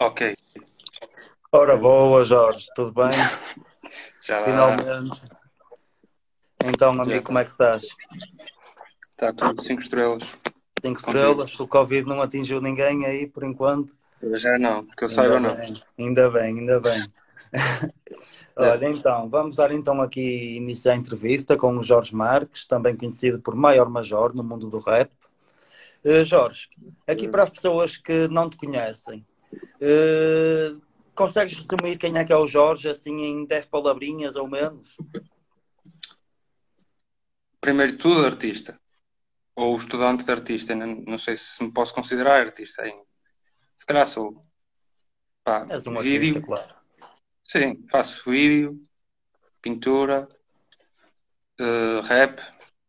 Ok. Ora boa, Jorge, tudo bem? Já Finalmente. Então, amigo, Já. como é que estás? está tudo 5 estrelas. Cinco estrelas, o Covid não atingiu ninguém aí por enquanto. Já não, que eu saiba não. ainda bem, ainda bem. Olha, então, vamos dar então aqui início à entrevista com o Jorge Marques, também conhecido por Maior Major no mundo do rap. Eh, Jorge, aqui para as pessoas que não te conhecem, eh, consegues resumir quem é que é o Jorge, assim, em 10 palavrinhas ou menos? Primeiro de tudo, artista. Ou estudante de artista. Ainda Não sei se me posso considerar artista ainda. Se calhar sou. Pá, És um vídeo. artista, claro. Sim, faço vídeo, pintura, eh, rap,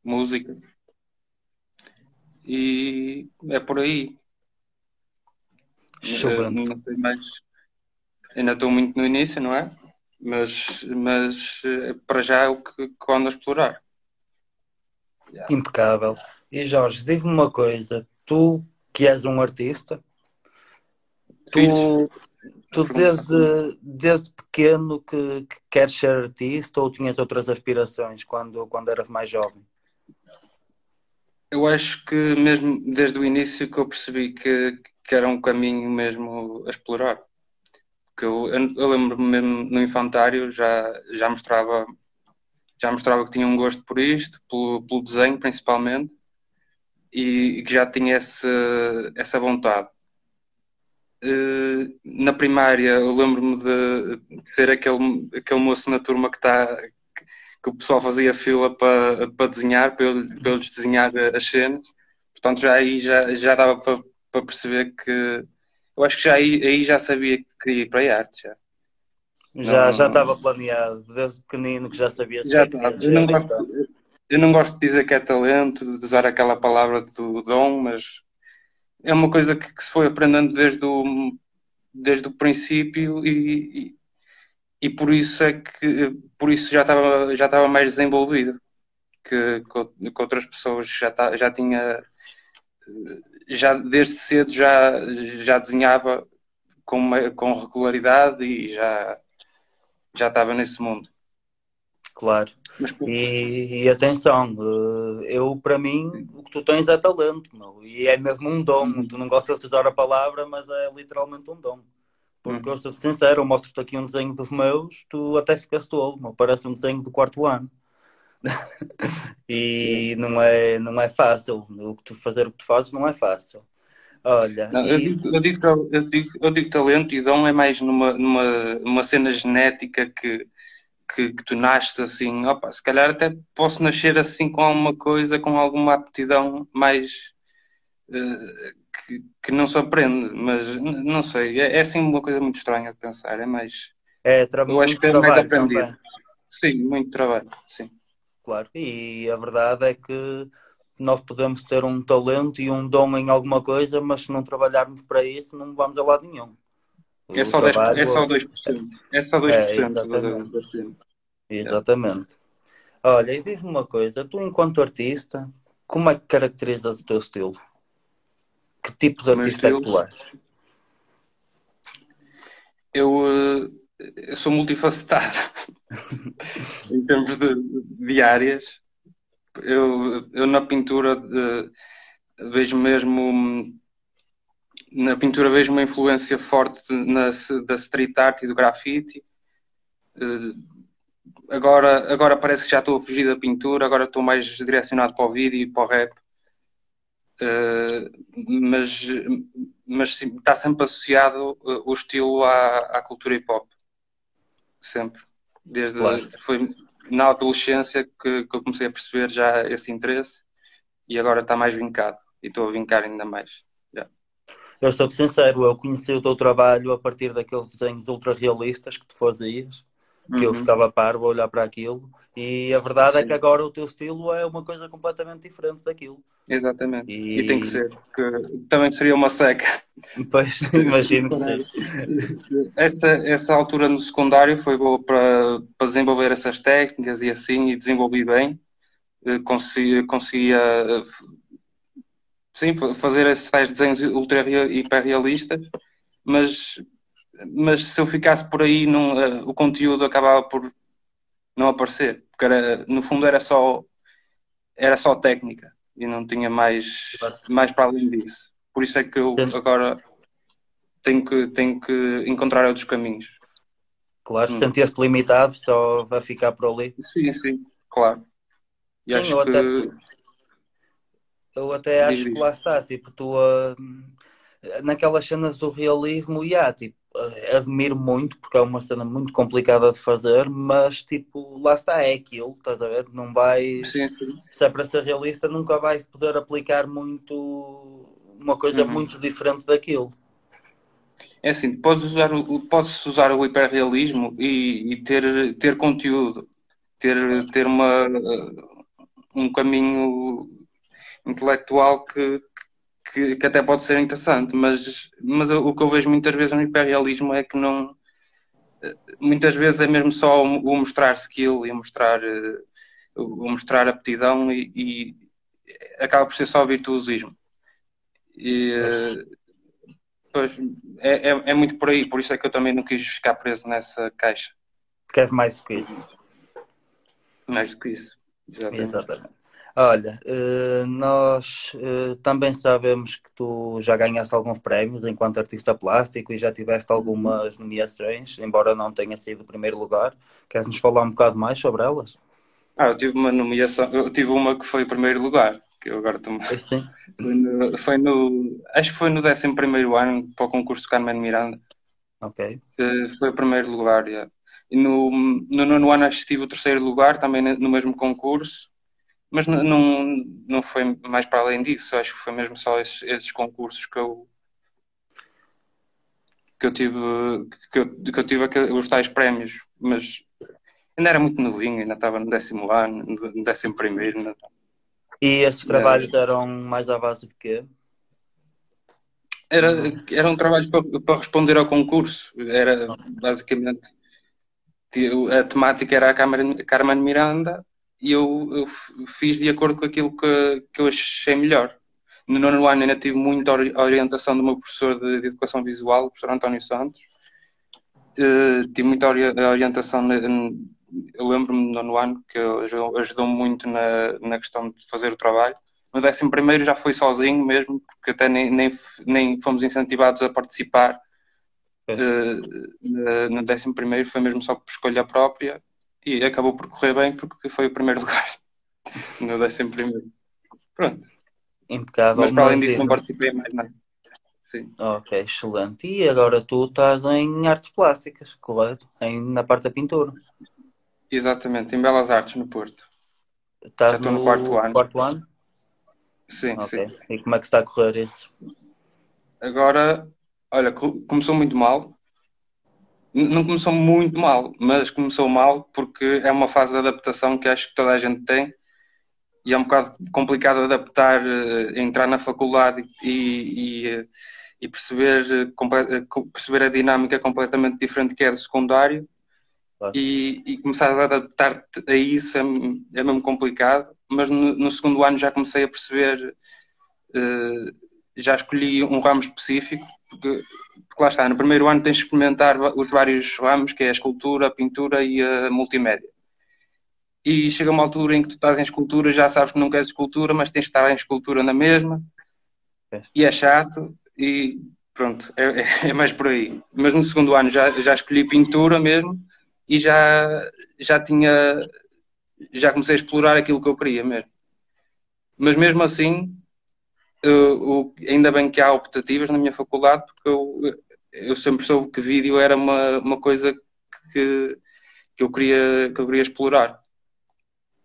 música. E é por aí. Eh, Excelente. não sei mais. Ainda estou muito no início, não é? Mas, mas eh, para já é o que, que ando a explorar. Impecável. E Jorge, diz-me uma coisa, tu que és um artista, tu, tu desde, desde pequeno que, que queres ser artista ou tinhas outras aspirações quando, quando eras mais jovem? Eu acho que mesmo desde o início que eu percebi que, que era um caminho mesmo a explorar. Porque eu, eu, lembro-me mesmo no infantário já, já mostrava já mostrava que tinha um gosto por isto, pelo, pelo desenho principalmente, e, e que já tinha esse, essa vontade. Eh, na primária eu lembro-me de, de ser aquele, aquele moço na turma que está que o pessoal fazia fila para, para desenhar, para eu, para eu lhes desenhar as cenas. Portanto, já aí já, já dava para, para perceber que. Eu acho que já aí, aí já sabia que queria ir para a arte. Já, Já, Não- já estava planeado, desde pequenino que já sabias já estava. querias Eu não, gosto, eu não gosto de dizer que é talento, de usar aquela palavra do dom, mas é uma coisa que, que se foi aprendendo desde o, desde o princípio e, e, por isso é que por isso já estava, já estava mais desenvolvido que, outras pessoas já, tá, já tinha já desde cedo já, já desenhava com, com regularidade e já, já estava nesse mundo. Claro. Mas E, e atenção, eh, eu para mim o que tu tens é talento, meu, e é mesmo um dom. Uhum. Tu não gostas de usar a palavra, mas é literalmente um dom. Porque eu sou sincero, eu mostro-te aqui um desenho dos meus, tu até ficas tolo, parece um desenho do quarto ano. E não é, não é fácil. O que tu fazer o que tu fazes não é fácil. Olha, Não, eu, e digo, eu, digo, eu, digo, eu digo talento e dom é mais numa, numa, numa cena genética que, que, que tu nasces assim. Opa, se calhar até posso nascer assim com alguma coisa, com alguma aptidão mais que, que não se aprende, mas não sei, é, é assim uma coisa muito estranha de pensar. É mais, é eu acho que é mais aprendido. também. Sim, muito trabalho, sim. Claro, e a verdade é que nós podemos ter um talento e um dom em alguma coisa, mas se não trabalharmos para isso, não vamos a lado nenhum. É só 10, trabalho é só 2%. É só 2% É, exatamente. Exatamente. Olha, e diz-me uma coisa, tu enquanto artista, como é que caracterizas o teu estilo? Que tipo de artista é que tu és? Eu, eh, eu sou multifacetado em termos de, de áreas. Eu, eu na pintura eh, vejo mesmo na pintura vejo uma influência forte na, da street art e do grafite. Eh, Agora, agora parece que já estou a fugir da pintura, agora estou mais direcionado para o vídeo e para o rap. Eh, mas, mas está sempre associado eh, o estilo à, à cultura hip hop. Sempre. Desde Claro. foi na adolescência que, que eu comecei a perceber já esse interesse e agora está mais vincado. E estou a vincar ainda mais. Eu sou sincero, eu conheci o teu trabalho a partir daqueles desenhos ultra realistas que tu fazias, que eu Uhum. ficava parvo a olhar para aquilo, e a verdade é Sim. que agora o teu estilo é uma coisa completamente diferente daquilo. Exatamente. E- E... tem que ser, porque também seria uma seca. Pois, imagino que sim. Essa, essa altura no secundário foi boa para, para desenvolver essas técnicas e assim, e desenvolvi bem. Eh, Consegui, conseguia eh, sim, fa- fazer esses tais desenhos ultra rea- hiperrealistas, mas mas se eu ficasse por aí, não, uh, o conteúdo acabava por não aparecer, porque era, no fundo era só era só técnica e não tinha mais, mais para além disso. Por isso é que eu agora tenho que, tenho que encontrar outros caminhos. Claro, hum. sentia-se limitado, só vai ficar por ali. Sim, sim, claro. E sim, acho eu que... até, eu até acho que lá está, tipo, tu uh, naquelas cenas do realismo, e yeah, tipo, admiro muito, porque é uma cena muito complicada de fazer, mas tipo, lá está, é aquilo, estás a ver? Não vai. Se é para ser realista, nunca vais poder aplicar muito uma coisa uhum. muito diferente daquilo. É assim, podes usar o, podes usar o hiperrealismo e, e ter, ter conteúdo, ter, ter uma, um caminho intelectual que, que, que, até pode ser interessante, mas, mas o que eu vejo muitas vezes no hiperrealismo é que não. Muitas vezes é mesmo só o mostrar skill e o mostrar, o mostrar aptidão e, e acaba por ser só virtuosismo. E, Pois, é, é, é, muito por aí, por isso é que eu também não quis ficar preso nessa caixa. Queres mais do que isso? Mais do que isso, exatamente. exatamente. Olha, eh, nós eh, também sabemos que tu já ganhaste alguns prémios enquanto artista plástico e já tiveste algumas nomeações, embora não tenha sido o primeiro lugar. Queres nos falar um bocado mais sobre elas? Ah, eu tive uma nomeação, eu tive uma que foi primeiro lugar, que eu agora estou Sim. Foi no, foi no, acho que foi no 11 ano para o concurso de Carmen Miranda. Ok. foi o primeiro lugar, yeah. E no, no nono ano acho que tive o terceiro lugar, também no mesmo concurso, mas não, não foi mais para além disso, acho que foi mesmo só esses, esses concursos que eu que eu tive que eu, que eu tive os tais prémios, mas ainda era muito novinho, ainda estava no décimo ano, no décimo primeiro. Ainda... E estes trabalhos eram mais à base de quê? Era, era um trabalho para, para responder ao concurso. Era basicamente a temática era a Carmen Miranda e eu, eu, fiz de acordo com aquilo que, que eu achei melhor. No nono ano ainda tive muita orientação do meu professor de, de Educação Visual, o professor António Santos. Uh, tive muita orientação eu lembro-me no ano que ajudou, me muito na, na questão de fazer o trabalho. No décimo primeiro já foi sozinho mesmo, porque até nem, nem, nem fomos incentivados a participar. Uh, no décimo primeiro foi mesmo só por escolha própria e acabou por correr bem porque foi o primeiro lugar no décimo primeiro. Pronto. Impecável. Mas para além disso não participei mais nada. Sim. Ok, excelente. E agora tu estás em artes plásticas, correto? Em, na parte da pintura. Exatamente, em Belas Artes, no Porto. Estás Já estou no, no quarto ano. Quarto ano? Sim, okay. sim. E como é que está a correr isso? Agora, olha, começou muito mal. Não começou muito mal, mas começou mal porque é uma fase de adaptação que acho que toda a gente tem e é um bocado complicado adaptar, eh, entrar na faculdade e, e, e perceber, eh, perceber a dinâmica completamente diferente que é do secundário. E, e, começar a adaptar-te a isso é, é mesmo complicado, mas no, no, segundo ano já comecei a perceber, uh, já escolhi um ramo específico, porque, porque, lá está, no primeiro ano tens de experimentar os vários ramos, que é a escultura, a pintura e a multimédia. E chega uma altura em que tu estás em escultura, já sabes que não queres escultura, mas tens de estar em escultura na mesma, é. e é chato, e pronto, é, é, mais por aí. Mas no segundo ano já, já escolhi pintura mesmo, e já, já tinha, já comecei a explorar aquilo que eu queria mesmo. Mas mesmo assim, ainda bem que há optativas na minha faculdade, porque eu, eu sempre soube que vídeo era uma, uma coisa que, que, eu queria, que eu queria explorar.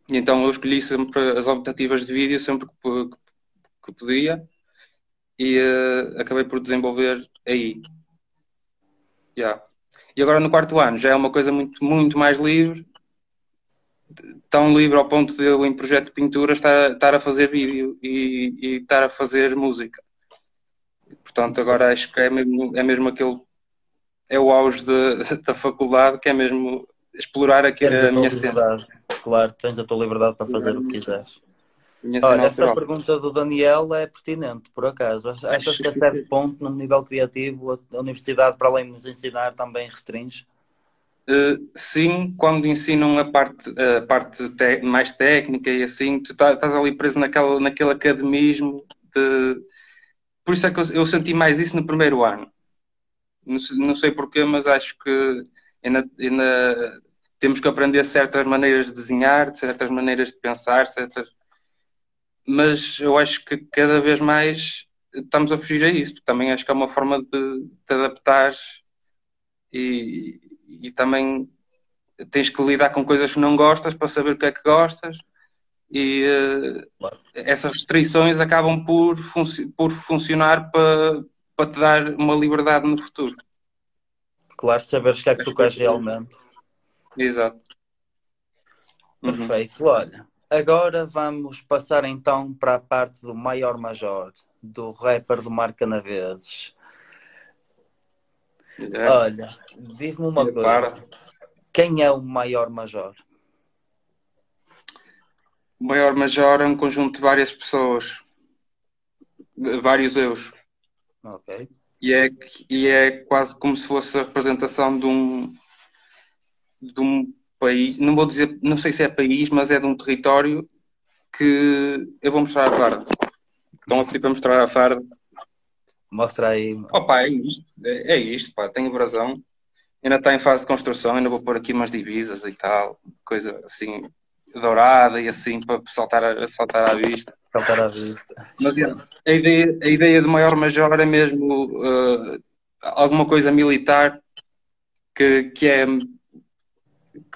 E então eu escolhi sempre as optativas de vídeo sempre que, que podia e uh, acabei por desenvolver aí. Yeah. E agora no quarto ano já é uma coisa muito, muito mais livre, tão livre ao ponto de eu, em projeto de pintura, estar, estar a fazer vídeo e, e estar a fazer música. Portanto, agora acho que é mesmo, é mesmo aquele. É o auge de, da faculdade, que é mesmo explorar aqui a, a minha cena. Claro, tens a tua liberdade para fazer o que quiseres. Olha, esta pergunta do Daniel é pertinente, por acaso. Achas que a certo ponto, num nível criativo, a universidade, para além de nos ensinar, também restringe? Uh, sim, quando ensinam a parte, a parte te mais técnica e assim, tu tá, estás ali preso naquela, naquele academismo de... Por isso é que eu, eu senti mais isso no primeiro ano. Não, não sei porquê, mas acho que ainda, ainda temos que aprender certas maneiras de desenhar, certas maneiras de pensar, certas mas eu acho que cada vez mais estamos a fugir a isso, também acho que é uma forma de te adaptar e, e também tens que lidar com coisas que não gostas para saber o que é que gostas e claro. essas restrições acabam por, func por funcionar para, para te dar uma liberdade no futuro. Claro, saberes o que é que tu queres realmente. Exato. Perfeito, uhum. olha. Agora vamos passar então para a parte do maior major, do rapper do Mar Canaveses. É. Olha, diz-me uma coisa. Quem é o maior major? O maior major é um conjunto de várias pessoas, vários eus. Ok. E é, e é quase como se fosse a representação de um, de um país, não vou dizer, não sei se é país, mas é de um território que eu vou mostrar a farda. Estão a pedir para mostrar a farda. Mostra aí. Opa, é isto, é, é isto, pá, tem abrasão. Ainda está em fase de construção, ainda vou pôr aqui umas divisas e tal, coisa assim dourada e assim para saltar, a, saltar à vista. Saltar à vista. Mas a ideia, a ideia do maior major é mesmo uh, alguma coisa militar que, que é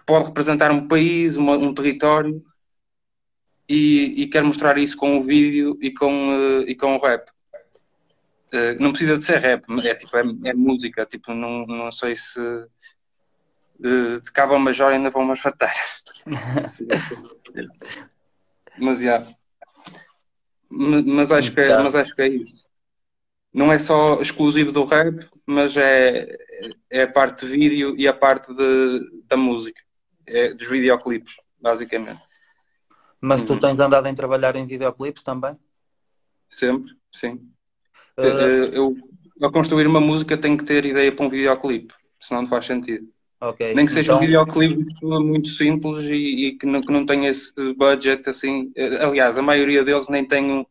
pode representar um país, uma, um território e, e quer mostrar isso com o vídeo e com, uh, e com o rap. Uh, não precisa de ser rap, é tipo é, é música, tipo não, não sei se uh, de cabo a major ainda vão mais fatar. mas já. Yeah. Mas acho, que é, mas acho que é isso. Não é só exclusivo do rap, mas é, é a parte de vídeo e a parte de, da música é, dos videoclipes, basicamente. Mas tu uhum. tens andado em trabalhar em videoclipes também? Sempre, sim. Uh... Eu, ao construir uma música, tenho que ter ideia para um videoclipe, senão não faz sentido. Okay. Nem que seja então... um videoclipe muito simples e, e que, não, que não tenha esse budget assim. Eh, aliás, a maioria deles nem tem um.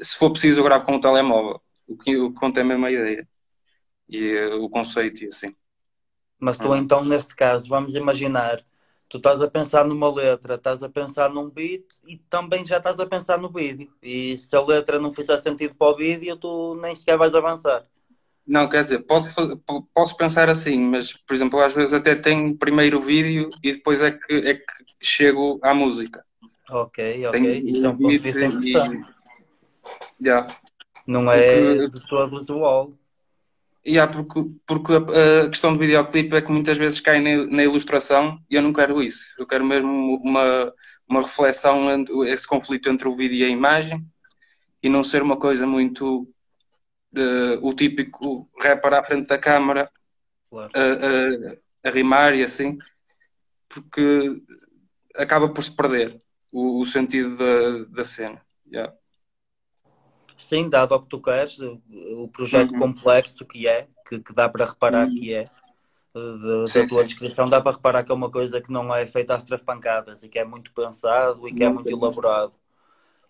Se for preciso, eu gravo com o telemóvel. O que, o que conta é a mesma ideia. E o conceito e assim. Mas tu, uhum. então, neste caso, vamos imaginar, tu estás a pensar numa letra, estás a pensar num beat e também já estás a pensar no vídeo. E se a letra não fizer sentido para o vídeo, tu nem sequer vais avançar. Não, quer dizer, posso, posso pensar assim, mas, por exemplo, às vezes até tenho primeiro o vídeo e depois é que, é que chego à música. Ok, ok. Tenho Isto é um ponto de vista interessante. E... Yeah. Não é Porque... de todo usual. Yeah, porque, porque a, a, questão do videoclipe é que muitas vezes cai na, na, ilustração e eu não quero isso. Eu quero mesmo uma, uma reflexão, esse conflito entre o vídeo e a imagem e não ser uma coisa muito uh, o típico rapper à frente da câmara claro. a, rimar e assim, porque acaba por se perder o, o sentido da, da cena. Yeah. Sim, dado ao que tu queres, o projeto uhum. complexo que é, que, que dá para reparar uhum. que é, de, sim, da tua sim. descrição, dá para reparar que é uma coisa que não é feita às três pancadas e que é muito pensado e que é muito elaborado.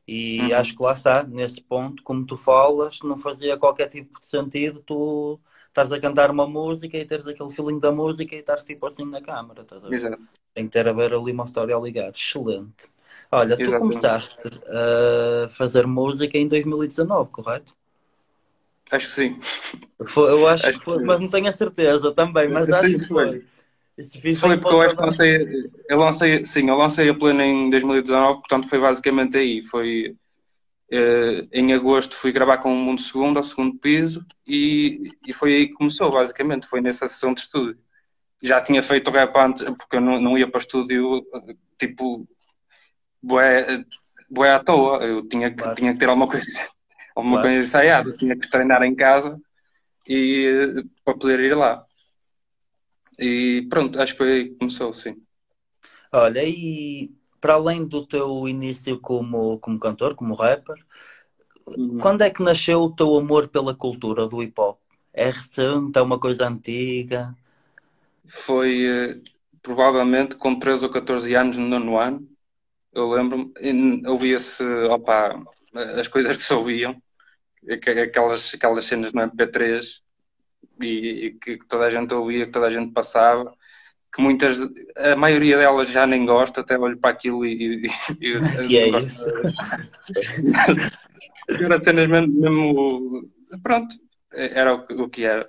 E uhum. acho que lá está, nesse ponto, como tu falas, não fazia qualquer tipo de sentido tu estares a cantar uma música e teres aquele feeling da música e estares tipo assim na câmara. Exato. Tem que ter a ver ali uma história a ligar. Excelente. Olha, tu começaste a fazer música em 2019, correto? Acho que sim. Foi, eu acho, acho que foi, que mas não tenho a certeza também, mas acho que foi. foi. Foi porque eu acho que lancei, eu lancei, sim, eu lancei a plena em 2019, portanto foi basicamente aí. Foi eh, em agosto fui gravar com o Mundo Segundo, ao segundo piso, e, e foi aí que começou, basicamente, foi nessa sessão de estúdio. Já tinha feito rap antes, porque eu não, não ia para estúdio, tipo, bué, bué à toa. Eu tinha que, claro. tinha que ter alguma coisa, alguma claro. coisa ensaiada, tinha que treinar em casa e para poder ir lá. E pronto, acho que foi aí que começou, sim. Olha, e para além do teu início como, como cantor, como rapper, uhum. quando é que nasceu o teu amor pela cultura do hip hop? É recente? É uma coisa antiga? Foi eh, provavelmente com 13 ou 14 anos no nono ano. Eu lembro-me, ouvia-se, opa, as coisas que se ouviam, aquelas, aquelas cenas no MP3 e, e que toda a gente ouvia, que toda a gente passava que muitas, a maioria delas já nem gosta, até olho para aquilo e. E, e é isso. era cenas mesmo, mesmo, Pronto, era o que, o que era.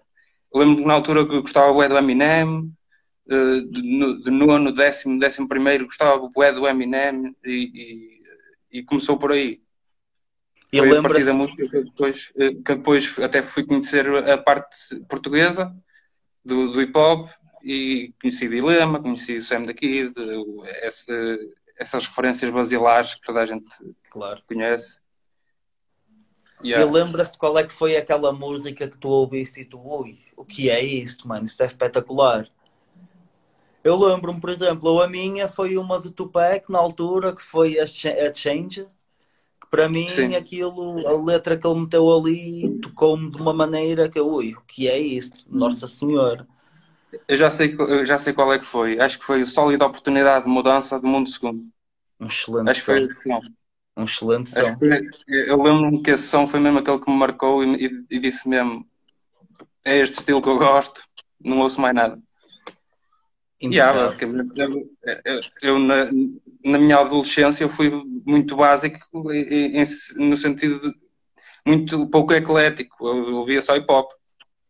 Lembro-me na altura que gostava do Eminem, de, de nono, décimo, décimo primeiro, gostava bué do Eminem e, e, e começou por aí. E Foi a partir da música que depois, eh, que depois até fui conhecer a parte portuguesa do, do hip hop e conheci Dilema, conheci Sam da Kid, essa, essas referências basilares que toda a gente claro. conhece. Yeah. E lembras-te qual é que foi aquela música que tu ouviste e tu, ui, o que é isto, mano? Isto é espetacular. Eu lembro-me, por exemplo, a minha foi uma de Tupac na altura, que foi a, a Changes, que para mim Sim. aquilo, a letra que ele meteu ali tocou-me de uma maneira que, ui, o que é isto? Nossa Senhora. Eu já sei, eu já sei qual é que foi. Acho que foi o Sólida Oportunidade de Mudança do Mundo Segundo. Um excelente Acho que foi esse som. Um excelente som. eu lembro-me que esse som foi mesmo aquele que me marcou e, e, e, disse mesmo: é este estilo que eu gosto, não ouço mais nada. Yeah, basicamente, eu, eu, eu na, na, minha adolescência eu fui muito básico em, em, no sentido de muito pouco eclético. Eu ouvia só hip hop,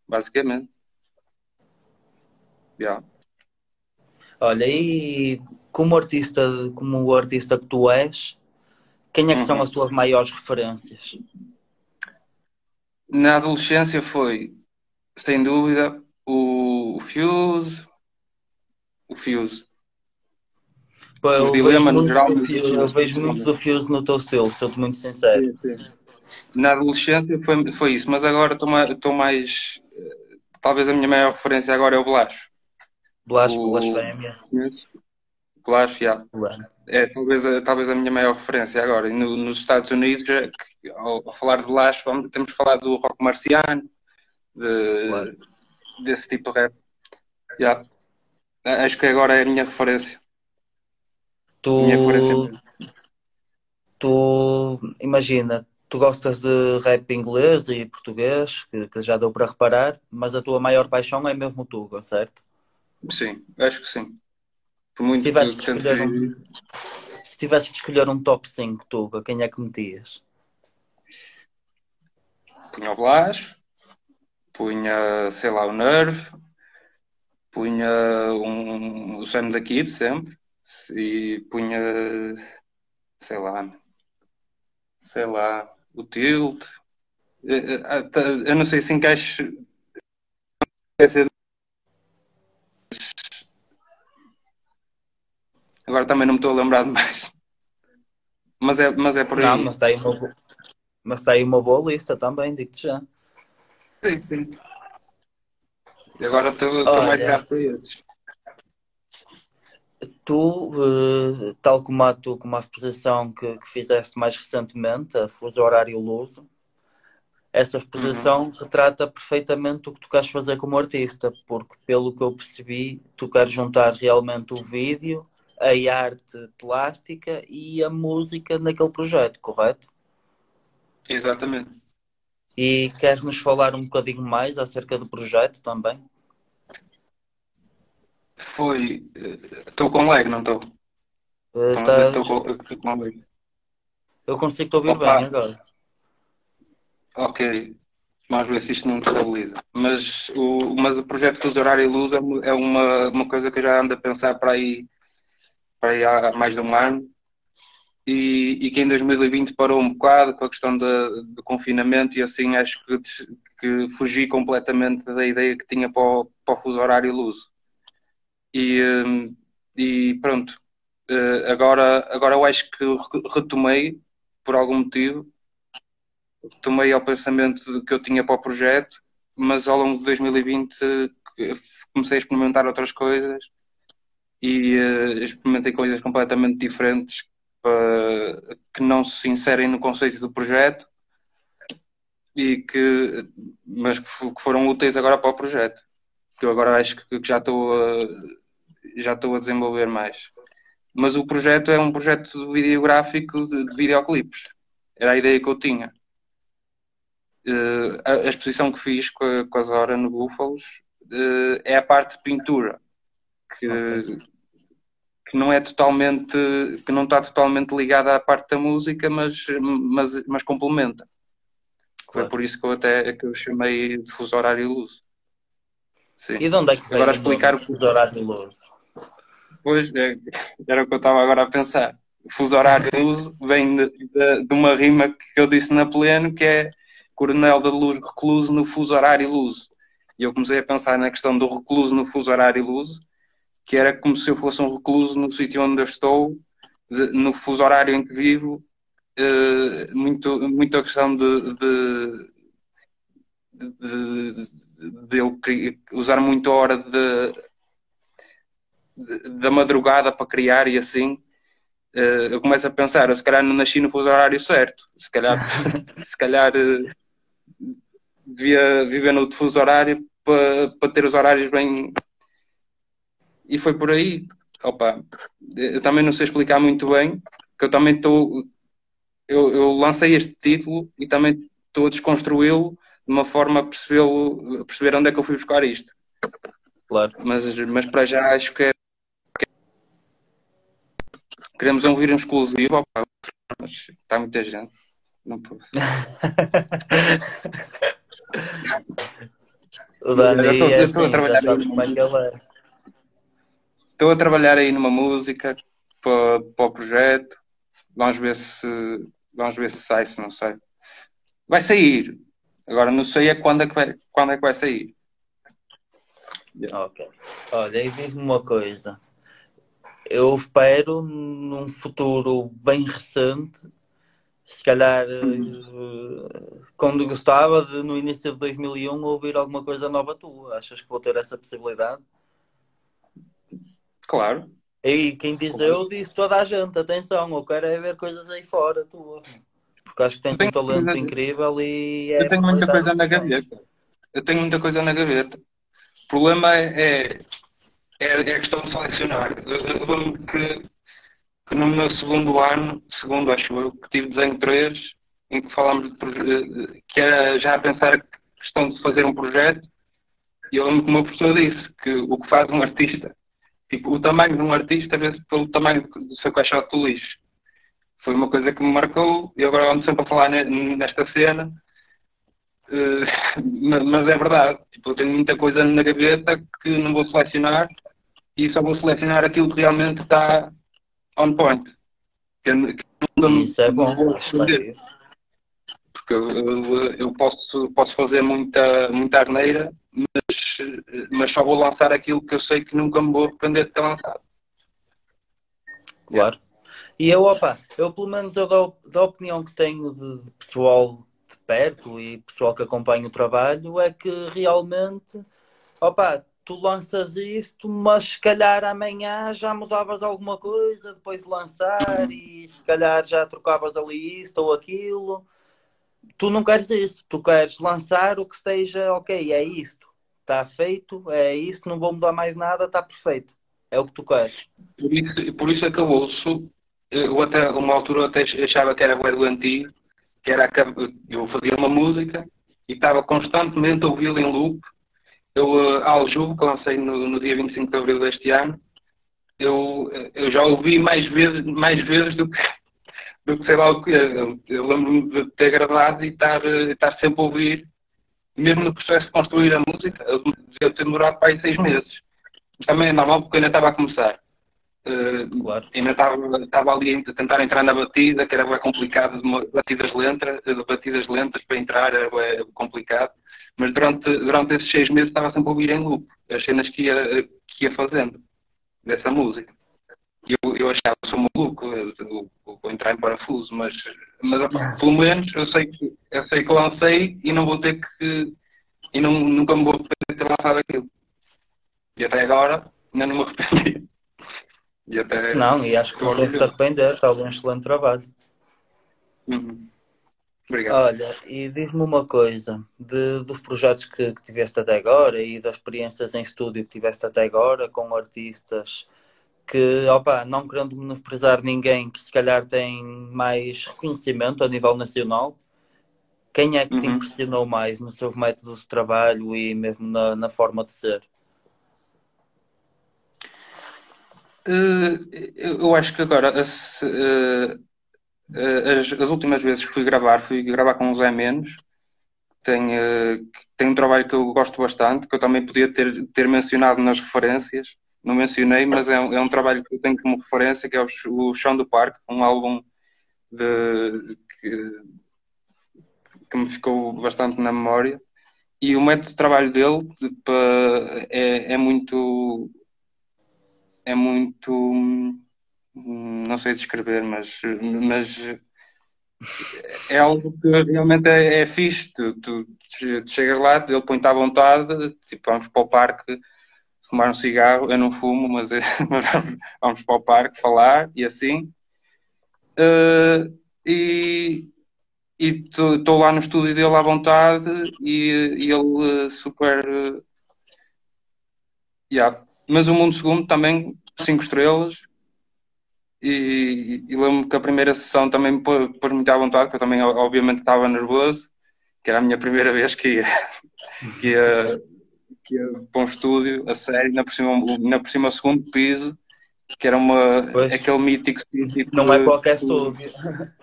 basicamente. Yeah. Olha, e como artista, como o artista que tu és, quem é que uhum. são as tuas maiores referências? Na adolescência foi, sem dúvida, o Fuse, o Fuse. Pô, eu, dilema, vejo no geral, Fuse, eu vejo muito do Fuse no teu estilo, sou-te muito sincero. Sim, sim. Na adolescência foi, foi isso, mas agora estou mais. Eh, talvez a minha maior referência agora é o Blas. Blas, o... Blasfémia. Blas, yeah. É talvez, talvez a minha maior referência agora. E no, nos Estados Unidos, é que, ao, ao, falar de Blas, vamos, temos falado do rock marciano, de, desse tipo de rap. Yeah. Acho que agora é a minha referência. Tu, minha referência tu imagina, tu gostas de rap inglês e português, que, que já deu para reparar, mas a tua maior paixão é mesmo o Tuga, certo? Sim, acho que sim. Por muito se tivesse, que, que um, se tivesse de escolher um top 5 Tuga, quem é que metias? Punha o Blas, punha, sei lá, o Nerve, punha um, o Sam da Kid sempre, e punha, sei lá, sei lá, o Tilt. Eh, eh, eu não sei se encaixa Agora também não me estou a lembrar de mais. Mas é, mas é por aí. Não, mas está aí uma, mas está aí uma boa lista também, digo-te já. Sim, sim. E agora estou mais grato para eles. Tu, uh, tal como a, tu, como a exposição que, que fizeste mais recentemente, a Fuso Horário Luso, essa exposição uhum. retrata perfeitamente o que tu queres fazer como artista, porque pelo que eu percebi, tu queres juntar realmente o vídeo a arte plástica e a música naquele projeto, correto? Exatamente. E queres nos falar um bocadinho mais acerca do projeto também? Foi. Estou com lag, não estou? Estou com, lag. Eu consigo te ouvir Opa. bem agora. Ok. Vamos ver se isto não estabiliza. Mas o, mas o projeto do Horário Luz é uma, uma coisa que eu já ando a pensar para aí há mais de um ano e, e, que em 2020 parou um bocado com a questão do confinamento e assim acho que, que fugi completamente da ideia que tinha para o, para o fuso horário luso. E, hum, e pronto, eh, agora, agora eu acho que retomei, por algum motivo, retomei ao pensamento que eu tinha para o projeto, mas ao longo de 2020 comecei a experimentar outras coisas e uh, experimentei coisas completamente diferentes que não se inserem no conceito do projeto e que mas que foram úteis agora para o projeto que eu agora acho que já estou a, já estou a desenvolver mais. Mas o projeto é um projeto videográfico de, de videoclipes. Era a ideia que eu tinha. Uh, a, a, exposição que fiz com a, com a Zora no Búfalos uh, é a parte de pintura que, okay. Que não é totalmente que não está totalmente ligada à parte da música mas mas, mas complementa Claro. Foi por isso que eu até que eu chamei de fuso horário luz. Sim. E de onde é que agora explicar o fuso horário luz? Pois, é, era o que eu estava agora a pensar. O fuso horário luz vem de, de, de, uma rima que eu disse na pleno, que é Coronel da Luz recluso no fuso horário luz. E eu comecei a pensar na questão do recluso no fuso horário luz, que era como se eu fosse um recluso no sítio onde eu estou, de, no fuso horário em que vivo, uh, muito, muito a questão de, de, de, de eu usar muito a hora da madrugada para criar e assim. Uh, eu começo a pensar, eu se calhar não nasci no fuso horário certo, se calhar, se calhar uh, devia viver no fuso horário para, para ter os horários bem. E foi por aí. Opa, eu também não sei explicar muito bem, que eu também estou eu, eu lancei este título e também estou a desconstruí-lo de uma forma a perceber, perceber onde é que eu fui buscar isto. Claro. Mas, mas para já acho que é. Queremos ouvir um exclusivo, opa, mas está muita gente. Não posso. o Dani, estou, é estou assim, a trabalhar. É. Estou a trabalhar aí numa música para, para o projeto. Vamos ver se Vamos ver se sai, se não sai. Vai sair. Agora não sei é quando é que vai, quando é que vai sair. Ok. Olha, aí diz-me uma coisa. Eu espero num futuro bem recente, se calhar eh, quando gostava de no início de 2001 ouvir alguma coisa nova tua. Achas que vou ter essa possibilidade? Claro. E quem diz eu, disse toda a gente, atenção, eu quero é ver coisas aí fora, tu. Porque acho que tens um talento incrível e é Eu tenho muita coisa na gaveta. Eu tenho muita coisa na gaveta. O problema é, é, é a questão de selecionar. Eu, eu lembro que, que no meu segundo ano, segundo acho eu, que tive desenho 3, em que falámos de, que era já a pensar a questão de fazer um projeto, e eu lembro que o meu professor disse que o que faz um artista Tipo, o tamanho de um artista vê-se pelo tamanho do seu caixote de lixo. Foi uma coisa que me marcou e agora ando sempre a falar nesta cena. Uh, mas é verdade. Tipo, eu tenho muita coisa na gaveta que não vou selecionar e só vou selecionar aquilo que realmente está on point. Que, que Isso é bom. Porque eu, posso, posso fazer muita, muita arneira, mas mas só vou lançar aquilo que eu sei que nunca me vou arrepender de ter lançado. Claro. E eu, opa, eu pelo menos eu da, da opinião que tenho de, de, pessoal de perto e pessoal que acompanha o trabalho é que realmente, opa, tu lanças isto, mas se calhar amanhã já mudavas alguma coisa depois de lançar e se calhar já trocavas ali isto ou aquilo. Tu não queres isso, tu queres lançar o que esteja ok, é isto está feito, é isso, não vou mudar mais nada, está perfeito. É o que tu queres. Por isso, por isso acabou-se. Eu até, uma altura até achava que era o doentio, que era eu fazia uma música e estava constantemente a ouvi-la em loop. Eu, uh, Aljubo, que lancei no, no dia 25 de abril deste ano, eu, eu já ouvi mais vezes, mais vezes que, do que sei lá o que. Eu, eu lembro-me de ter gravado e estar, estar sempre a ouvir mesmo no processo de construir a música, eu devia ter demorado para aí seis meses. Também é normal porque ainda estava a começar. Uh, claro. Ainda estava, estava ali a tentar entrar na batida, que era bem complicado, batidas lentas, batidas lentas para entrar era bem complicado. Mas durante, durante esses seis meses estava sempre a ouvir em loop as cenas que ia, que ia fazendo dessa música. Eu, eu achava, sou maluco, vou entrar em parafuso, mas, mas pelo menos eu sei que eu sei que lancei e não vou ter que e não, nunca me vou arrepender de ter lançado aquilo. E até agora ainda não me arrependi. E até Não, e acho que não tens de arrepender, está um excelente trabalho. Uhum. Obrigado. Olha, e diz-me uma coisa, de, dos projetos que, que tiveste até agora e das experiências em estúdio que tiveste até agora com artistas que, opa, não querendo menosprezar ninguém que se calhar tem mais reconhecimento a nível nacional, quem é que te Uhum. impressionou mais no seu método de trabalho e mesmo na, na forma de ser? Eh, eu acho que agora, as, eh, eh, as, as últimas vezes que fui gravar, fui gravar com o Zé Menos, tem, que tem um trabalho que eu gosto bastante, que eu também podia ter, ter mencionado nas referências. Não mencionei, mas é um, é um trabalho que eu tenho como referência, que é o, Ch- o Chão do Parque, um álbum de, que, que me ficou bastante na memória. E o método de trabalho dele de- é, é muito. É muito. Não sei descrever, mas, mas é algo que realmente é, é fixe. Tu, tu, tu chegas lá, ele põe-te à vontade, tipo, vamos para o parque fumar um cigarro. Eu não fumo, mas, é- mas vamos, para o parque falar e assim. Eh, e estou lá no estúdio dele à vontade e, e ele eh, super. eh, yeah. Mas o Mundo Segundo também, cinco estrelas. E, e lembro-me que a primeira sessão também me pô- pôs muito à vontade, porque eu também, obviamente, estava nervoso, que era a minha primeira vez que ia, que ia, que para um estúdio, a sério, na por cima, na por cima segundo piso, que era uma, Pois. aquele mítico sítio Não é que- qualquer que- estúdio.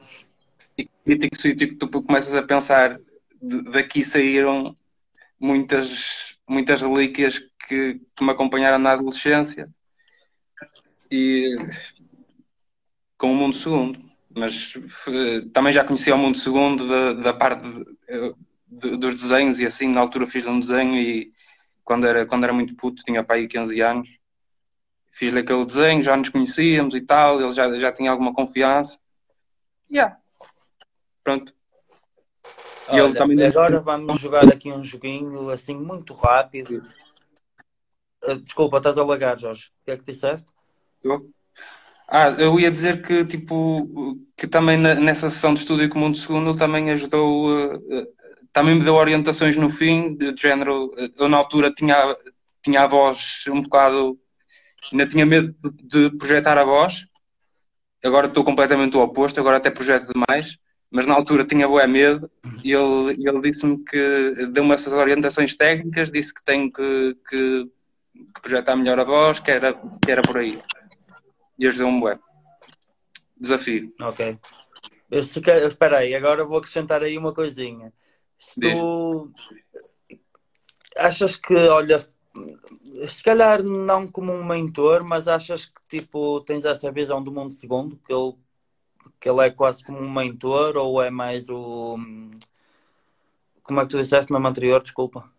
mítico sítio que tu começas a pensar daqui saíram muitas muitas relíquias que, que me acompanharam na adolescência e com o Mundo Segundo mas f- também já conhecia o Mundo Segundo da, da parte de- de- dos desenhos e assim na altura fiz um desenho e quando era, quando era muito puto tinha pai 15 anos fiz-lhe aquele desenho, já nos conhecíamos e tal ele já, já tinha alguma confiança yeah. pronto E ele Olha, também- agora vamos jogar aqui um joguinho assim muito rápido. Uh, Desculpa, estás a lagar, Jorge. O que é que disseste? Tô. Ah, eu ia dizer que, tipo, que também na- nessa sessão de estúdio com o Mundo Segundo ele também ajudou, eh, eh, também me deu orientações no fim, de género, eu na altura tinha, tinha a voz um bocado, ainda tinha medo de projetar a voz, agora estou completamente o oposto, agora até projeto demais, mas na altura tinha bué medo e ele, ele disse-me que, deu-me essas orientações técnicas, disse que tenho que, que, que projetar melhor a voz, que era, que era por aí e ajudou-me bué. Desafio. Ok. Eu, espera aí, agora vou acrescentar aí uma coisinha. Tu achas que, olha, se calhar não como um mentor, mas achas que tipo tens essa visão do mundo segundo, que ele, que ele é quase como um mentor, ou é mais o. Como é que tu disseste no nome anterior? Desculpa.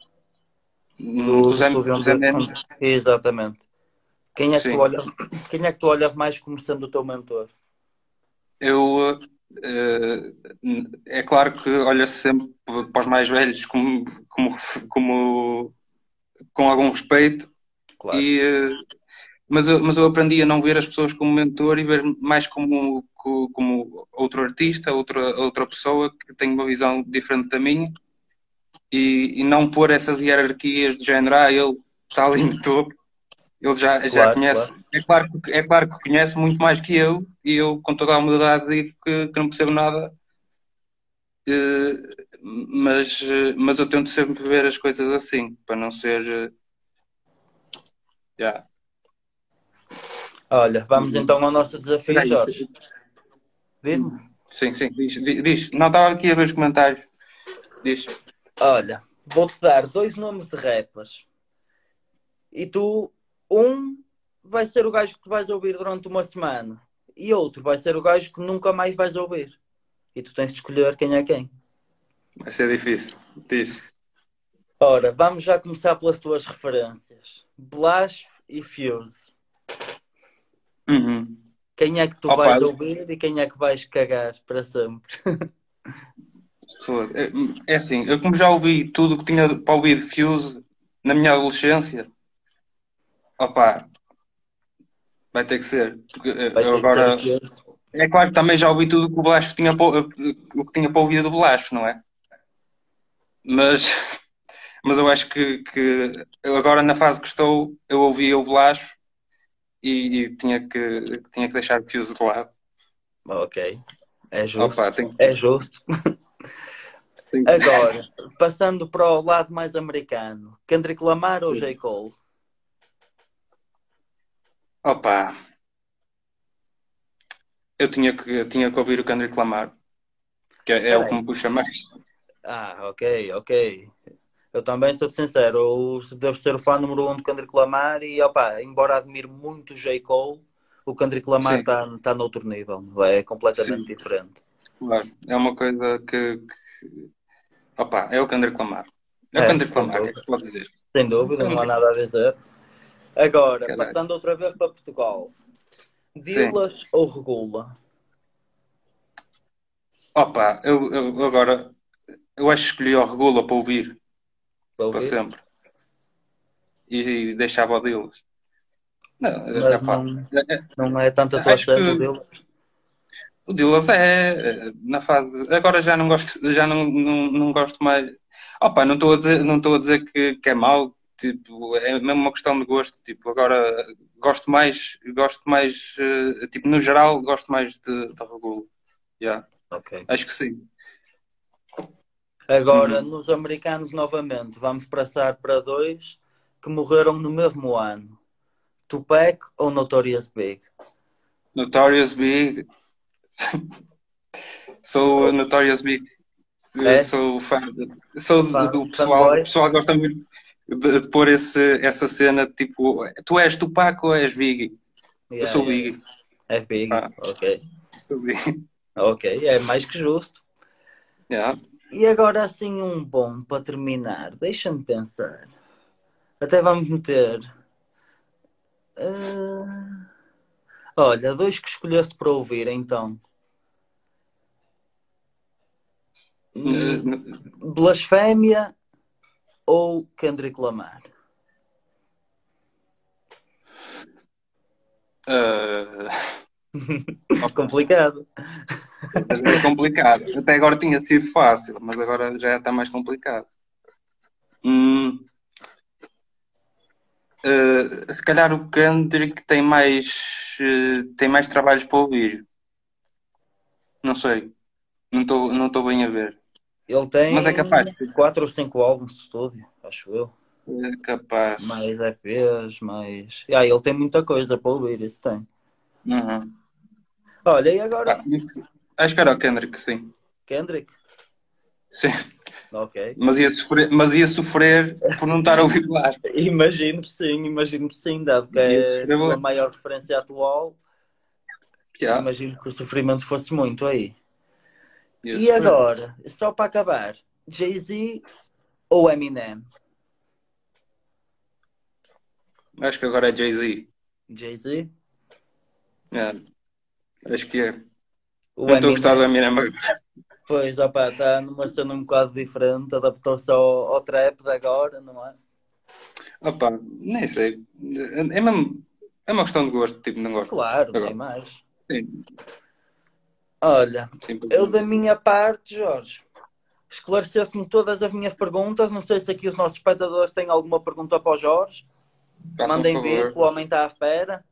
Do, do Zé, estúdio do. Exatamente. Quem é, que Sim. tu olhas, quem é que tu olhas mais como sendo o teu mentor? Eu, é claro que olha-se sempre para os mais velhos como, como, como com algum respeito, Claro. e, eh, mas, eu, mas eu aprendi a não ver as pessoas como mentor e ver mais como, co- como outro artista, outra, outra pessoa que tem uma visão diferente da minha. E, e não pôr essas hierarquias de género, ah, ele está ali no topo, ele já, já Claro, conhece, é claro, que, é claro que conhece muito mais que eu e eu com toda a humildade digo que, que não percebo nada, Eh, mas, eh, mas eu tento sempre ver as coisas assim, para não ser... eh, yeah. Olha, vamos então ao nosso desafio, Peraí. Jorge. Diz-me. Sim, sim, diz, diz. Não, estava aqui a ver os comentários. Diz. Olha, vou-te dar dois nomes de rappers. E tu, um vai ser o gajo que tu vais ouvir durante uma semana. E outro vai ser o gajo que nunca mais vais ouvir. E tu tens de escolher quem é quem. Vai ser difícil. Diz. Ora, vamos já começar pelas tuas referências. Blast e Fuse. Uhum. Quem é que tu vais ouvir e quem é que vais cagar para sempre? É, é assim, eu como já ouvi tudo o que tinha para ouvir de Fuse na minha adolescência, opá, Vai ter que ser. Porque eu agora. É claro que também já ouvi tudo que o Blasco tinha para, o que tinha para ouvir do Blasco, não é? Mas, mas eu acho que, que agora na fase que estou, eu ouvi o Blasco e, e, tinha, que, tinha que deixar o Fuse de lado. Ok. É justo. Opa, é justo. Agora, passando para o lado mais americano, Kendrick Lamar ou J. Cole? Opa, eu tinha que, eu tinha que ouvir o Kendrick Lamar, que é, é o que me puxa mais. Ah, ok, ok. Eu também sou sincero, eu devo ser o fã número um do Kendrick Lamar e, opa, embora admire muito o J. Cole, o Kendrick Lamar está tá noutro nível, é completamente Sim. diferente. Claro, é uma coisa que, que... Opa, é o Kendrick Lamar. É, é o Kendrick Lamar, é que se pode dizer. Sem dúvida, não há nada a dizer. Agora, Caralho. passando outra vez para Portugal. Dilas ou regula? Opa, eu, eu, agora eu acho que escolhi o regula para ouvir. Para, ouvir? para sempre. E, e deixava o Dilas. Não, Mas não, é, não é tanta tua que... o Dilas. O Dilas é na fase. Agora já não gosto, já não, não, não gosto mais. Opa, não estou a dizer, não estou a dizer que, que é mau, tipo, é mesmo uma questão de gosto. Tipo, agora gosto mais, gosto mais, uh, tipo, no geral, gosto mais de, de Regula. Yeah. Okay. Acho que sim. Agora, uhum. nos americanos, novamente, vamos passar para dois que morreram no mesmo ano: Tupac ou Notorious Big? Notorious Big. sou Notorious Big. É? Sou fã. Sou fã, do, do pessoal. O pessoal gosta muito de, de pôr esse, essa cena tipo, tu és Tupac ou és Biggie? Yeah, eu sou yeah. Biggie. És Biggie, ah, ok. Sou Biggie. Ok, é mais que justo. Yeah. E agora assim um bom para terminar, deixa-me pensar. Até vamos meter. Uh... Olha, dois que escolhesse para ouvir então. Uh, Blasfémia ou Kendrick Lamar? Uh... complicado. É complicado. Até agora tinha sido fácil, mas agora já está mais complicado. Hum. Uh, se calhar o Kendrick tem mais uh, tem mais trabalhos para ouvir. Não sei. Não estou não bem a ver. Ele tem Mas é capaz. quatro ou cinco álbuns de estúdio, acho eu. É capaz. Mais EPs, mais. Ah, ele tem muita coisa para ouvir, isso tem. Uhum. Olha, e agora? Ah, acho que era o Kendrick, sim. Kendrick? Sim. Ok. Mas ia sofrer, mas ia sofrer por não estar a ouvir falar. imagino que sim, imagino que sim, dado que é a maior referência atual. Yeah. Imagino que o sofrimento fosse muito aí. E agora, só para acabar, Jay-Z ou Eminem? Acho que agora é Jay-Z. Jay-Z? É. Acho que é. O não estou a gostar do Eminem. Pois, opa, está numa cena um bocado diferente, adaptou-se ao, ao trap de agora, não é? Opa, nem sei. É, mesmo, é uma questão de gosto, tipo, não gosto. Claro, agora. nem mais. Sim. Olha, eu da minha parte, Jorge, esclarecesse-me todas as minhas perguntas. Não sei se aqui os nossos espectadores têm alguma pergunta para o Jorge. Mandem vir, o homem está à espera.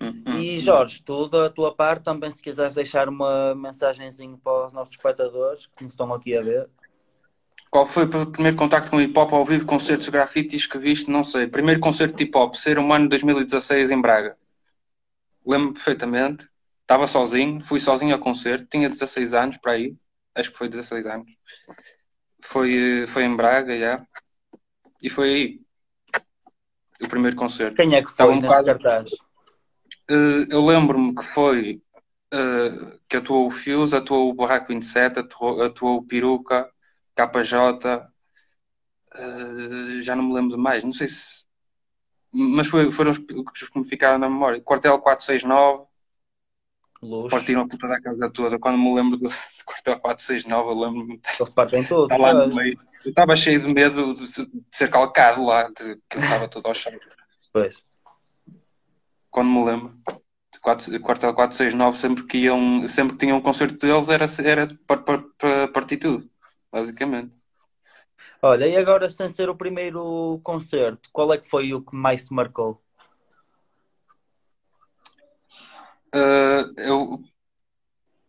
Uhum. E Jorge, tu da tua parte também, se quiseres deixar uma mensagenzinha para os nossos espectadores que nos estão aqui a ver. Qual foi o primeiro contacto com hip hop ao vivo, concertos grafites que viste? Não sei. Primeiro concerto de hip hop, Ser Humano 2016 em Braga. Lembro perfeitamente. Estava sozinho, fui sozinho ao concerto, tinha 16 anos para aí, acho que foi 16 anos. Foi, foi em Braga, já. E foi aí o primeiro concerto. Quem é que foi um bocado... cartaz? Uh, eu lembro-me que foi uh, que atuou o Fuse, atuou o Barraco 27, atuou, atuou o Peruca, KJ, uh, já não me lembro de mais, não sei se. Mas foi, foram os que me ficaram na memória. Quartel 469, Luxo. Partiram a puta da casa toda. Quando me lembro do, do quartel 469, eu lembro-me. Eles partem todos. lá no meio. Eu estava cheio de medo de, de ser calcado lá, de, que estava todo ao chão. Pois. quando me lembro. Quartel 469, sempre que iam, sempre que tinham um concerto deles, era, era para, para, para partir tudo, basicamente. Olha, e agora, sem ser o primeiro concerto, qual é que foi o que mais te marcou? Uh, eu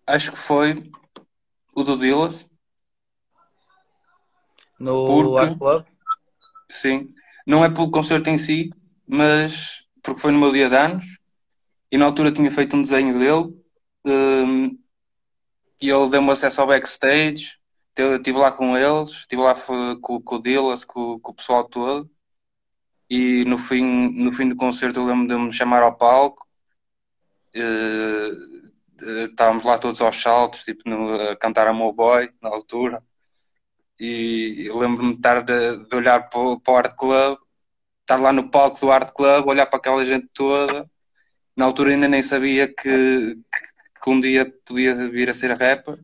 acho que foi o do Dillas. No porque, Art Club? Sim. Não é pelo concerto em si, mas porque foi no meu dia de anos e na altura tinha feito um desenho dele um, e ele deu-me acesso ao backstage. Estive lá com eles, estive lá com, com o Dillas, com, com, o pessoal todo. E no fim, no fim do concerto eu lembro de me chamar ao palco. Uh, estávamos lá todos aos saltos, tipo, no, a cantar a Mo Boy na altura. E lembro-me de estar de, olhar para, para o Art Club, estar lá no palco do Art Club, olhar para aquela gente toda. Na altura ainda nem sabia que, que, que um dia podia vir a ser rapper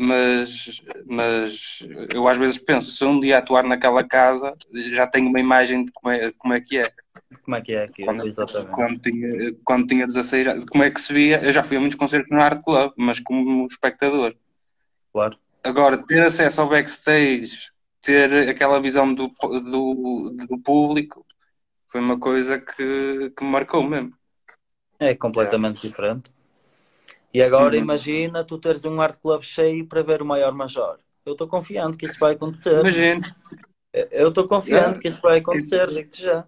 mas, mas eu às vezes penso, se um dia atuar naquela casa, já tenho uma imagem de como é, de como é que é. Como é que é aquilo, quando, exatamente. Quando tinha, quando tinha 16 anos, como é que se via? Eu já fui a muitos concertos no Art Club, mas como espectador. Claro. Agora, ter acesso ao backstage, ter aquela visão do, do, do público, foi uma coisa que, que me marcou mesmo. É completamente é. diferente. E agora uhum. imagina tu teres um art club cheio para ver o maior major. Eu estou confiante que isso vai acontecer. Imagina. Eu estou confiante que isso vai acontecer, digo-te já.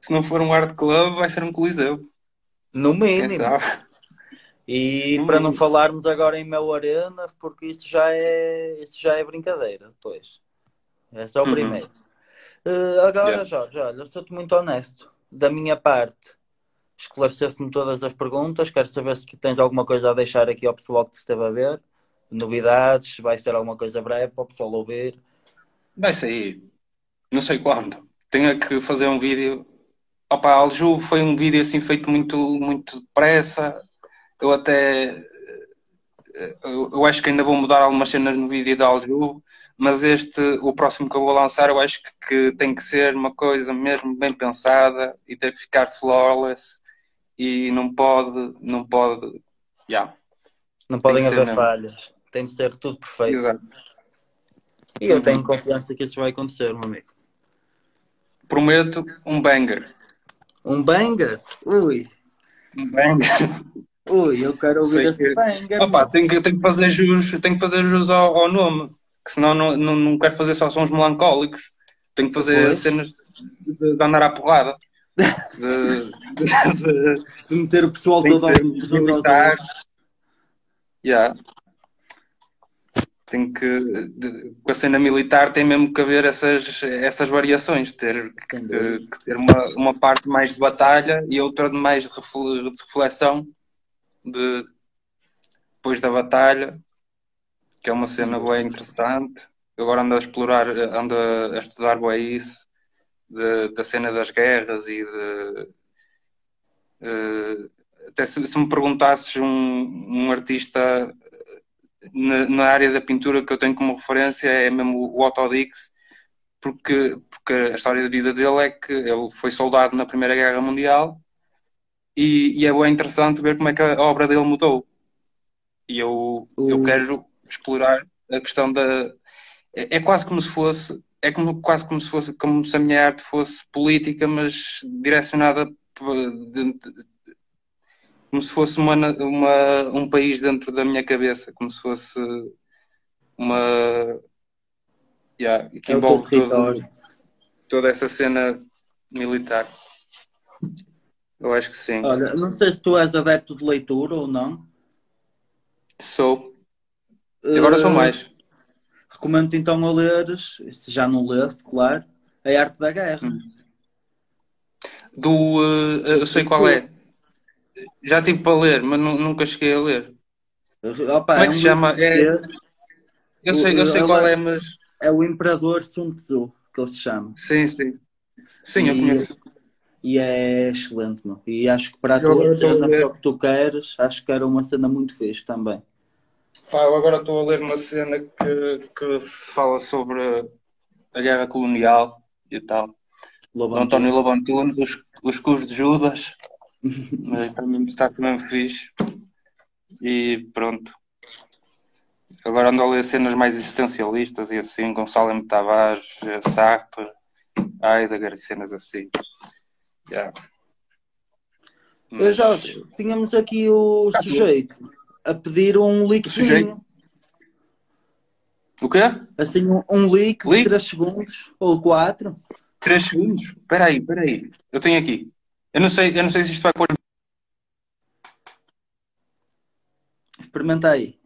Se não for um art club, vai ser um coliseu. No mínimo. E no para mínimo. não falarmos agora em Mel Arena, porque isso já é, isso já é brincadeira depois. É só o uhum. primeiro. Uh, agora, yeah. Jorge, olha, sou-te muito honesto. Da minha parte, esclareceste-me todas as perguntas. Quero saber se tens alguma coisa a deixar aqui ao pessoal que te esteve a ver. Novidades, vai ser alguma coisa breve para o pessoal ouvir. Vai sair. Não sei quando. Tenho que fazer um vídeo. Opa, Alju foi um vídeo assim feito muito, muito depressa. Eu até. Eu, eu acho que ainda vou mudar algumas cenas no vídeo da Alju, mas este, o próximo que eu vou lançar, eu acho que, que tem que ser uma coisa mesmo bem pensada e ter que ficar flawless e não pode, não pode, yeah. não podem haver falhas, tem de ser tudo perfeito. Exato. E eu tenho confiança que isso vai acontecer, meu amigo. Prometo um banger. Um banger? Ui. Um banger. Ui, eu quero ouvir Sei esse que... banger. Opa, tenho que, tenho que fazer jus, tenho que fazer jus ao, ao nome, que senão não, não, não quero fazer só sons melancólicos. Tenho que fazer pois. cenas de, de andar à porrada de, de, de meter o pessoal todo ao militar. Yeah. Tem que, de, com a cena militar tem mesmo que haver essas, essas variações, ter que, que, ter uma, uma parte mais de batalha e outra de mais de reflexão de, depois da batalha, que é uma cena bem interessante. Eu agora ando a explorar, ando a estudar bem isso de, da cena das guerras e de. Uh, até se, se, me perguntasses um, um artista na, na, área da pintura que eu tenho como referência é mesmo o Otto Dix, porque, porque a história da vida dele é que ele foi soldado na Primeira Guerra Mundial e, e é bem interessante ver como é que a obra dele mudou. E eu, eu quero explorar a questão da. É, é quase como se fosse é como, quase como se fosse como se a minha arte fosse política, mas direcionada de, de, como se fosse uma, uma, um país dentro da minha cabeça, como se fosse uma yeah, que é envolve todo, toda essa cena militar. Eu acho que sim. Olha, não sei se tu és adepto de leitura ou não. Sou. Agora uh... sou mais. Recomendo então a leres, se já não leste, claro, A Arte da Guerra. Hum. Do. Uh, eu sei qual é. Já tive para ler, mas nunca cheguei a ler. Opa, Como é que é um se chama? É... Eu sei, eu sei qual é, mas. É o Imperador Sun Tzu, que ele se chama. Sim, sim. Sim, e, eu conheço. E é excelente, meu. E acho que para a tua cena, para o que tu queres, acho que era uma cena muito fixe também. Pá, eu agora estou a ler uma cena que, que fala sobre a guerra colonial e tal. do António Lobantunes, os, os cus de Judas. Mas para mim está também fixe. E pronto. Agora ando a ler cenas mais existencialistas e assim, Gonçalo M. Tavares, Sartre, Heidegger e cenas assim. Yeah. Mas... Jorge, tínhamos aqui o sujeito a pedir um leakzinho. O quê? Assim, um, um leak, leak de 3 segundos ou 4. 3 segundos? Espera aí, espera aí. Eu tenho aqui. Eu não sei, eu não sei se isto vai pôr. Experimenta aí.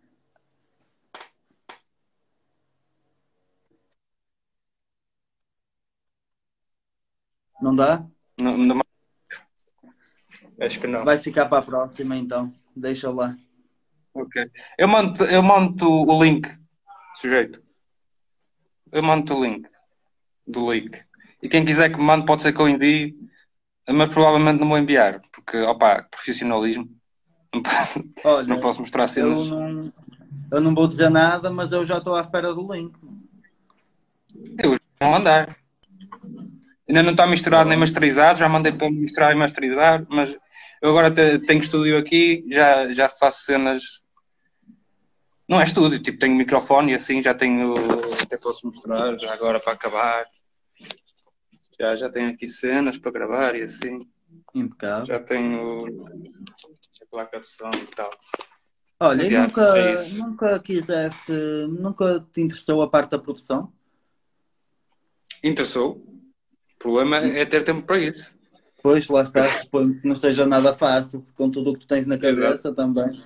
Não dá? Não, não... Acho que não. Vai ficar para a próxima então. Deixa lá. Ok. Eu mando, eu mando o link, sujeito. Eu mando o link do leak. E quem quiser que me mande, pode ser que eu envie, mas provavelmente não vou enviar, porque, opa, profissionalismo. Não posso, Olha, não posso mostrar cenas. Eu não, eu não vou dizer nada, mas eu já estou à espera do link. Eu vou mandar. Ainda não está misturado nem masterizado, já mandei para misturar e masterizar, mas eu agora tenho estúdio aqui, já, já faço cenas. Não é estúdio, tipo, tenho microfone e assim já tenho. Até posso mostrar, já agora para acabar. Já, já tenho aqui cenas para gravar e assim. Impecável. Já tenho a placa de som e tal. Olha, e nunca, é nunca quiseste, nunca te interessou a parte da produção? Interessou. O problema é ter tempo para isso. Pois, lá está, suponho que não seja nada fácil, com tudo o que tu tens na cabeça Exato. também.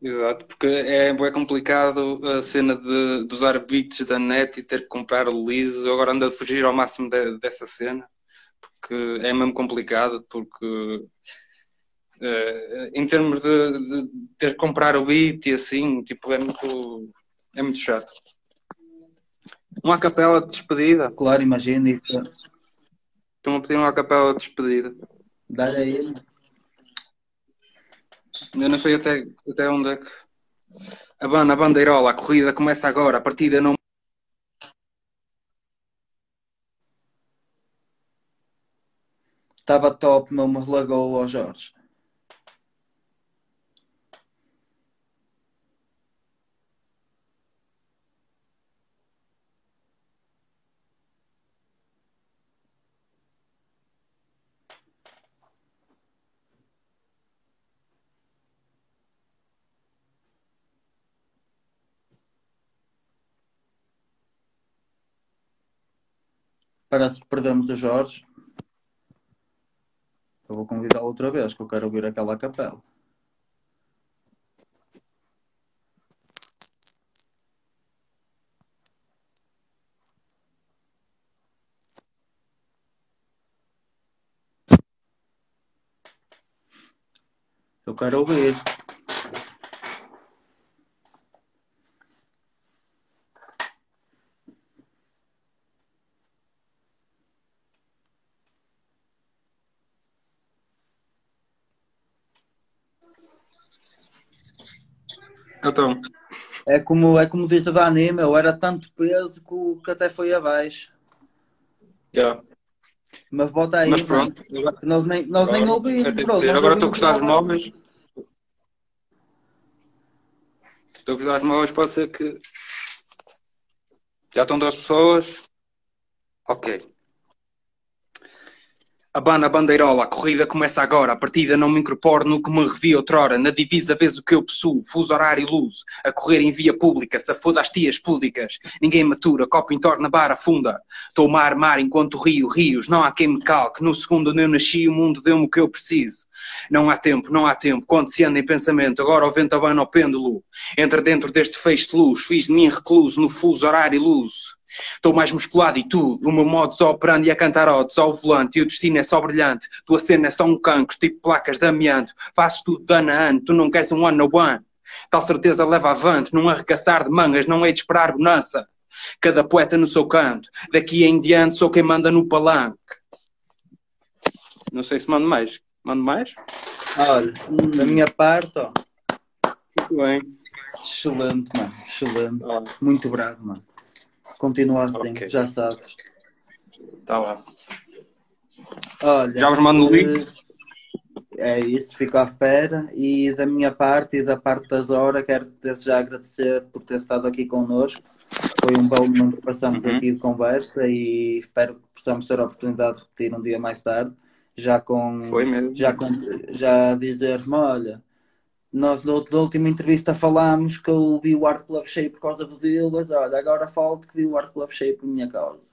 Exato, porque é bem complicado a cena de, de usar bits da net e ter que comprar o liso. Agora ando a fugir ao máximo de, dessa cena, porque é mesmo complicado, porque uh, em termos de, de, ter que comprar o bit e assim, tipo, é muito, é muito chato. Uma capela de despedida. Claro, imagina. Estão a pedir uma capela de despedida. Dá aí. Eu não sei até, até onde é que. A banda, a bandeirola, a corrida começa agora, a partida não. Estava top, meu, me relagou ao Jorge. Que perdemos o Jorge. Eu vou convidá-lo outra vez, que eu quero ouvir aquela capela. Eu quero ouvir. Então. É como, é como diz a Dani, meu, era tanto peso que, que até foi abaixo. Yeah. Mas bota aí. Mas pronto. nós nem, nós nem ouvimos. Pronto, Agora estou a gostar dos móveis. Estou a gostar dos móveis, pode ser que. Já estão duas pessoas. Ok. Abana a bandeirola, a corrida começa agora, a partida não me incorporo no que me revi outrora, na divisa vês o que eu possuo, fuso horário e luz, a correr em via pública, safoda as tias públicas, ninguém matura, copo entorna, barra funda, estou mar, mar enquanto rio, rios, não há quem me calque, no segundo onde eu nasci o mundo deu-me o que eu preciso. Não há tempo, não há tempo, quando se anda em pensamento, agora o vento abana o pêndulo, entra dentro deste feixe de luz, fiz de mim recluso no fuso horário e luz. Estou mais musculado e tu, o meu modo só operando e a cantar odes ao volante e o destino é só brilhante. Tua cena é só um cancro, tipo placas de amianto. Fazes tudo de ano a ano, tu não queres um one no one. Tal certeza leva avante, num arregaçar de mangas, não hei de esperar bonança. Cada poeta no seu canto, daqui em diante sou quem manda no palanque. Não sei se mando mais. Mando mais? Olha, da minha parte, ó. Muito bem. Excelente, mano. Excelente. Muito bravo, mano. Continua assim, okay. já sabes. Está lá. Olha, Já vos mando o link. É isso, fico à espera. E da minha parte e da parte da Zora, quero desde já agradecer por ter estado aqui connosco. Foi um bom momento que passamos Uhum. aqui de conversa e espero que possamos ter a oportunidade de repetir um dia mais tarde, já com Foi mesmo. já, com, já dizer-me, olha, nós na última entrevista falámos que eu vi o Art Club cheio por causa do Dilas, olha, agora falo que vi o Art Club cheio por minha causa.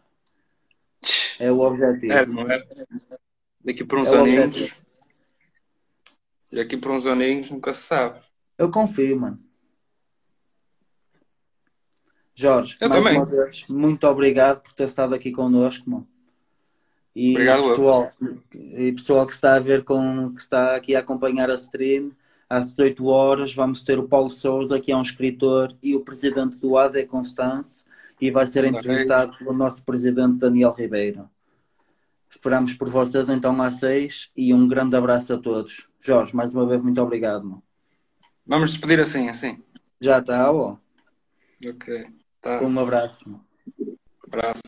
É o objetivo. É, não é? Daqui por uns É aninhos. Daqui por uns aninhos nunca se sabe. Eu confio, mano. Jorge, Eu mais também. uma vez, muito obrigado por ter estado aqui connosco, mano. E Obrigado, eu. pessoal, e pessoal que está a ver com, que está aqui a acompanhar a stream, às 18 horas vamos ter o Paulo Souza, que é um escritor, e o presidente do AD Constance, e vai ser entrevistado pelo nosso presidente Daniel Ribeiro. Esperamos por vocês então às 6 e um grande abraço a todos. Jorge, mais uma vez, muito obrigado. Vamos despedir assim, assim. Já está, ó. Ok. Tá. Um abraço. Abraço.